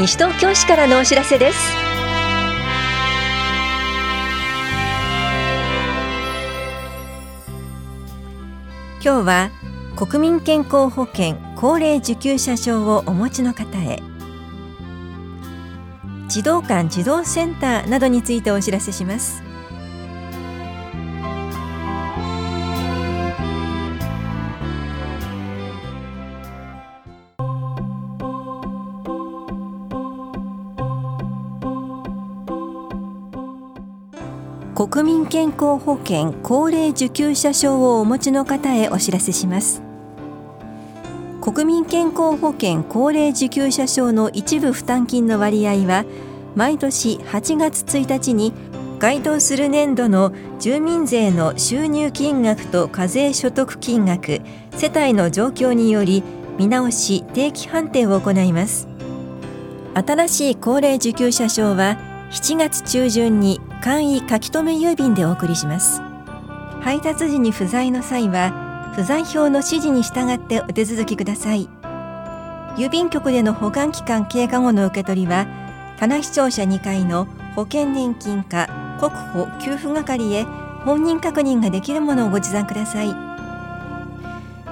西東京市からのお知らせです。今日は国民健康保険高齢受給者証をお持ちの方へ。児童館児童センターなどについてお知らせします。国民健康保険高齢受給者証をお持ちの方へお知らせします。国民健康保険高齢受給者証の一部負担金の割合は毎年8月1日に該当する年度の住民税の収入金額と課税所得金額世帯の状況により見直し定期判定を行います。新しい高齢受給者証は7月中旬に簡易書き留め郵便でお送りします。配達時に不在の際は不在票の指示に従ってお手続きください。郵便局での保管期間経過後の受け取りは棚視聴者2階の保険年金課国保給付係へ本人確認ができるものをご持参ください。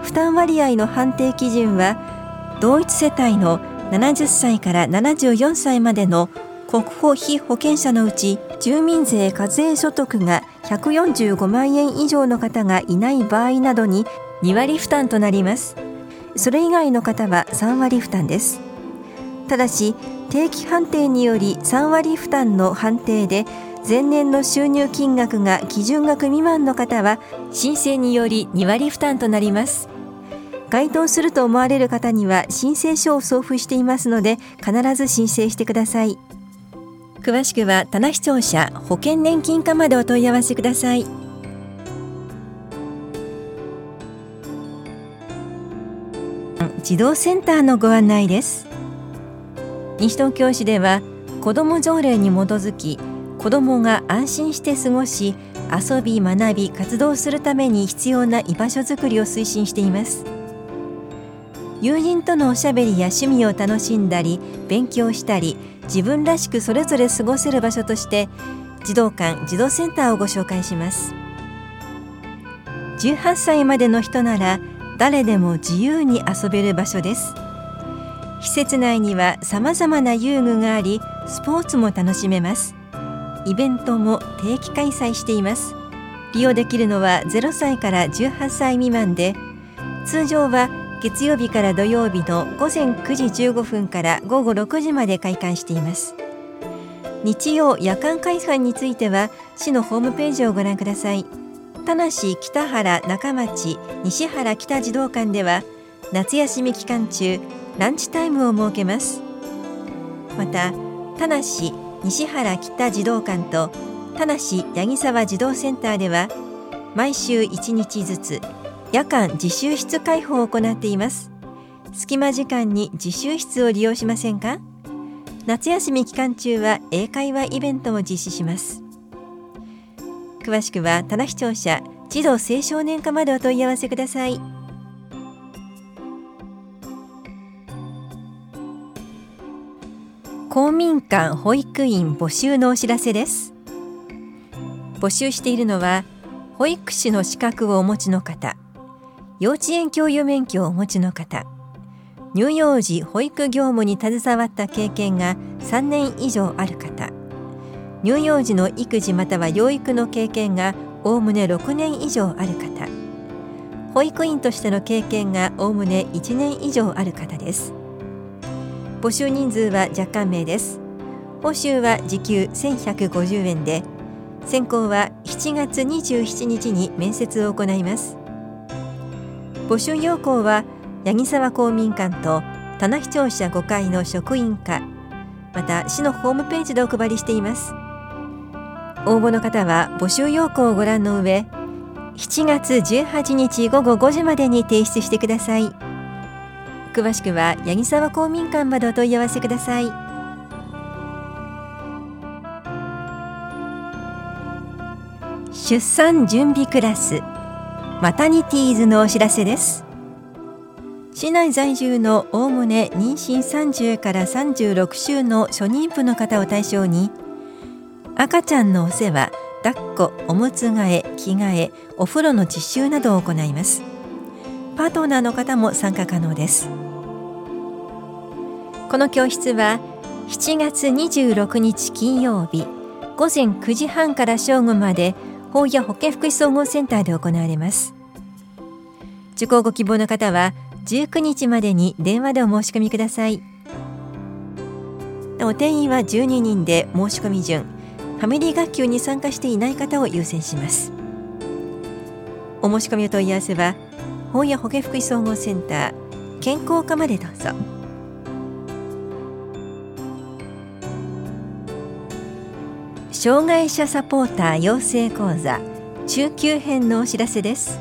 負担割合の判定基準は同一世帯の70歳から74歳までの国保非保険者のうち住民税課税所得が145万円以上の方がいない場合などに2割負担となります。それ以外の方は3割負担です。ただし定期判定により3割負担の判定で前年の収入金額が基準額未満の方は申請により2割負担となります。該当すると思われる方には申請書を送付していますので必ず申請してください。詳しくは棚視聴者保険年金課までお問い合わせください。児童センターのご案内です。西東京市では子ども条例に基づき子どもが安心して過ごし遊び学び活動するために必要な居場所づくりを推進しています。友人とのおしゃべりや趣味を楽しんだり勉強したり自分らしくそれぞれ過ごせる場所として児童館児童センターをご紹介します。18歳までの人なら誰でも自由に遊べる場所です。施設内には様々な遊具がありスポーツも楽しめます。イベントも定期開催しています。利用できるのは0歳から18歳未満で通常は月曜日から土曜日の午前9時15分から午後6時まで開館しています。日曜夜間開催については市のホームページをご覧ください。田梨北原中町西原北児童館では夏休み期間中ランチタイムを設けます。また田梨西原北児童館と田梨八木沢児童センターでは毎週1日ずつ夜間自習室開放を行っています。隙間時間に自習室を利用しませんか？夏休み期間中は英会話イベントも実施します。詳しくは棚視聴者児童青少年課までお問い合わせください。公民館保育員募集のお知らせです。募集しているのは保育士の資格をお持ちの方。幼稚園教諭免許をお持ちの方。乳幼児保育業務に携わった経験が3年以上ある方。乳幼児の育児または養育の経験がおおむね6年以上ある方。保育員としての経験がおおむね1年以上ある方です。募集人数は若干名です。報酬は時給1150円で選考は7月27日に面接を行います。募集要項は八木沢公民館と棚視聴者5階の職員課また市のホームページでお配りしています。応募の方は募集要項をご覧の上7月18日午後5時までに提出してください。詳しくは八木沢公民館までお問い合わせください。出産準備クラスマタニティーズのお知らせです。市内在住のおおむね妊娠30から36週の初妊婦の方を対象に赤ちゃんのお世話抱っこおむつ替え着替えお風呂の実習などを行います。パートナーの方も参加可能です。この教室は7月26日金曜日午前9時半から正午まで法や保健福祉総合センターで行われます。受講ご希望の方は19日までに電話でお申し込みください。お定員は12人で申し込み順ファミリー学級に参加していない方を優先します。お申し込みお問い合わせは本屋保健福祉総合センター健康課までどうぞ。障害者サポーター養成講座中級編のお知らせです。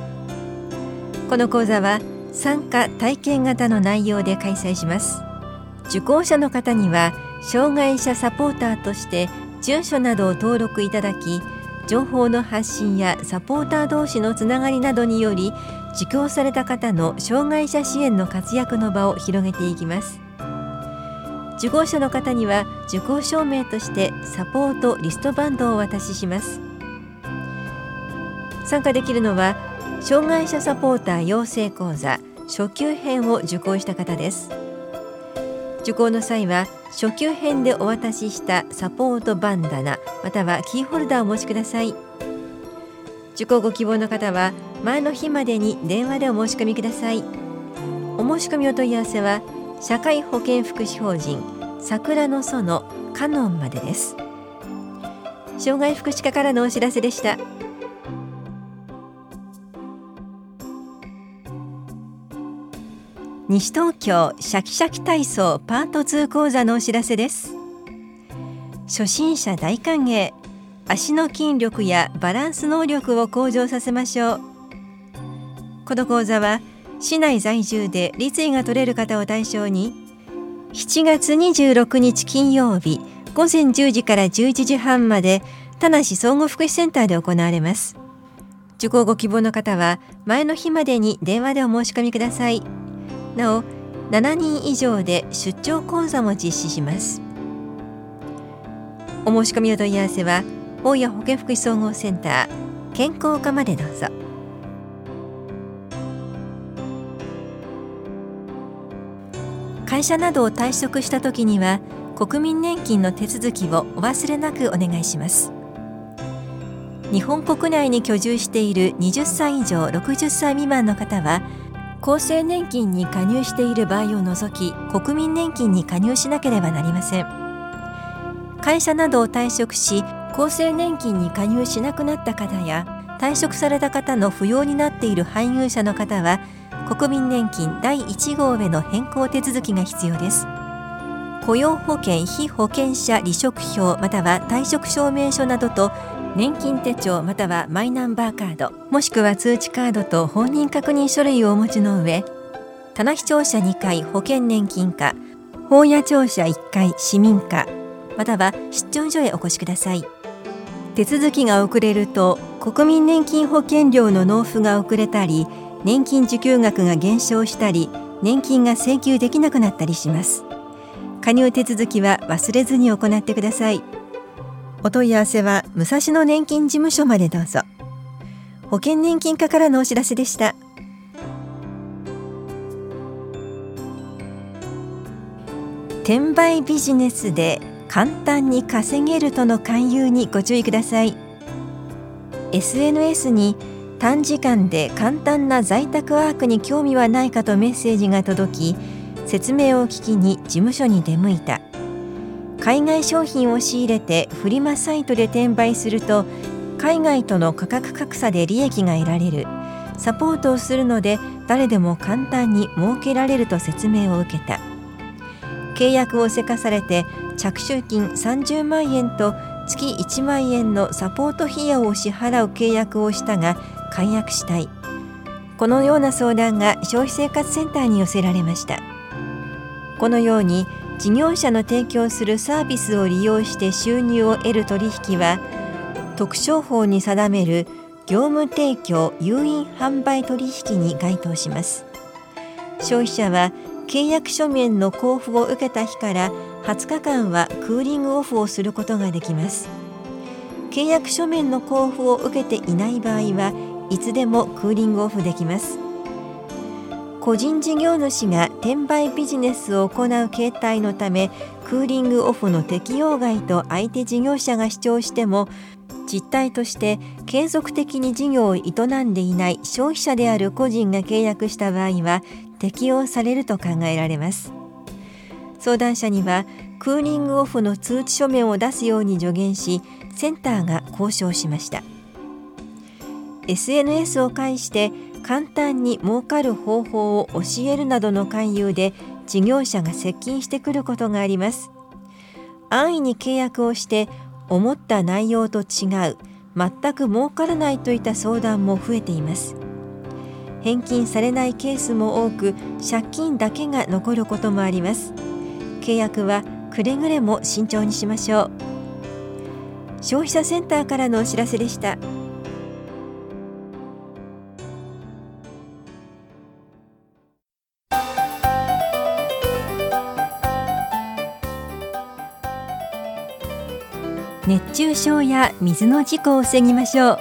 この講座は参加体験型の内容で開催します。受講者の方には障害者サポーターとして住所などを登録いただき情報の発信やサポーター同士のつながりなどにより受講された方の障害者支援の活躍の場を広げていきます。受講者の方には受講証明としてサポートリストバンドをお渡しします。参加できるのは障害者サポーター養成講座初級編を受講した方です。受講の際は初級編でお渡ししたサポートバンダナまたはキーホルダーをお持ちください。受講ご希望の方は前の日までに電話でお申し込みください。お申し込みお問い合わせは社会保険福祉法人桜の園カノンまでです。障害福祉課からのお知らせでした。西東京シャキシャキ体操パート2講座のお知らせです。初心者大歓迎足の筋力やバランス能力を向上させましょう。この講座は市内在住で立位が取れる方を対象に7月26日金曜日午前10時から11時半まで田梨総合福祉センターで行われます。受講ご希望の方は前の日までに電話でお申し込みください。なお7人以上で出張講座も実施します。お申し込みお問い合わせは大谷保健福祉総合センター健康課までどうぞ。会社などを退職した時には国民年金の手続きをお忘れなくお願いします。日本国内に居住している20歳以上60歳未満の方は厚生年金に加入している場合を除き国民年金に加入しなければなりません。会社などを退職し厚生年金に加入しなくなった方や退職された方の扶養になっている配偶者の方は国民年金第1号への変更手続きが必要です。雇用保険被保険者離職票または退職証明書などと年金手帳またはマイナンバーカードもしくは通知カードと本人確認書類をお持ちの上棚視聴者2回保険年金課法屋庁舎1階市民課または出張所へお越しください。手続きが遅れると国民年金保険料の納付が遅れたり年金受給額が減少したり年金が請求できなくなったりします。加入手続きは忘れずに行ってください。お問い合わせは武蔵野年金事務所までどうぞ。保険年金課からのお知らせでした。転売ビジネスで簡単に稼げるとの勧誘にご注意ください。SNS に短時間で簡単な在宅ワークに興味はないかとメッセージが届き説明を聞きに事務所に出向いた。海外商品を仕入れてフリマサイトで転売すると海外との価格格差で利益が得られる。サポートをするので誰でも簡単に儲けられると説明を受けた。契約をせかされて着手金30万円と月1万円のサポート費用を支払う契約をしたが解約したい。このような相談が消費生活センターに寄せられました。このように事業者の提供するサービスを利用して収入を得る取引は特商法に定める業務提供誘引販売取引に該当します。消費者は契約書面の交付を受けた日から20日間はクーリングオフをすることができます。契約書面の交付を受けていない場合はいつでもクーリングオフできます。個人事業主が転売ビジネスを行う形態のためクーリングオフの適用外と相手事業者が主張しても実態として継続的に事業を営んでいない消費者である個人が契約した場合は適用されると考えられます。相談者にはクーリングオフの通知書面を出すように助言しセンターが交渉しました。SNS を介して簡単に儲かる方法を教えるなどの勧誘で事業者が接近してくることがあります。安易に契約をして思った内容と違う全く儲からないといった相談も増えています。返金されないケースも多く借金だけが残ることもあります。契約はくれぐれも慎重にしましょう。消費者センターからのお知らせでした。熱中症や水の事故を防ぎましょう。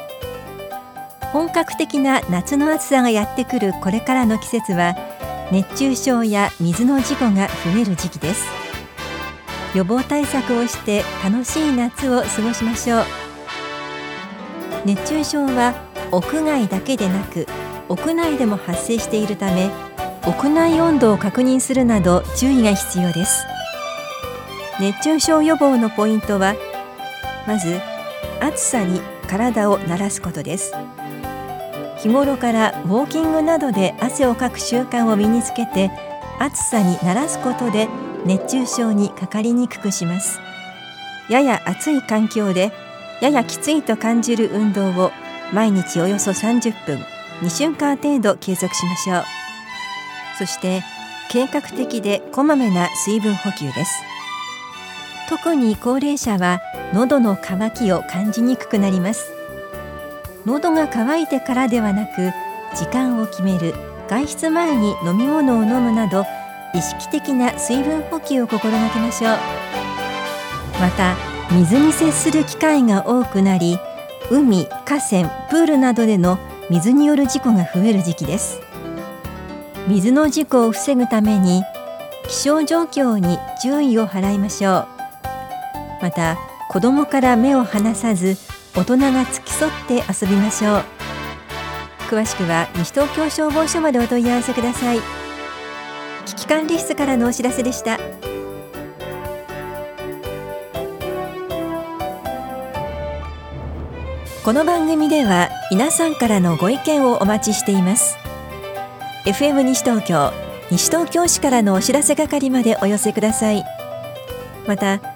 本格的な夏の暑さがやってくるこれからの季節は熱中症や水の事故が増える時期です。予防対策をして楽しい夏を過ごしましょう。熱中症は屋外だけでなく屋内でも発生しているため屋内温度を確認するなど注意が必要です。熱中症予防のポイントはまず暑さに体を慣らすことです。日頃からウォーキングなどで汗をかく習慣を身につけて暑さに慣らすことで熱中症にかかりにくくします。やや暑い環境でややきついと感じる運動を毎日およそ30分2週間程度継続しましょう。そして計画的でこまめな水分補給です。特に高齢者は喉の渇きを感じにくくなります。喉が渇いてからではなく時間を決める外出前に飲み物を飲むなど意識的な水分補給を心がけましょう。また水に接する機会が多くなり海、河川、プールなどでの水による事故が増える時期です。水の事故を防ぐために気象状況に注意を払いましょう。また子供から目を離さず大人が付き添って遊びましょう。詳しくは西東京消防署までお問い合わせください。危機管理室からのお知らせでした。この番組では皆さんからのご意見をお待ちしています。FM 西東京西東京市からのお知らせ係までお寄せください。また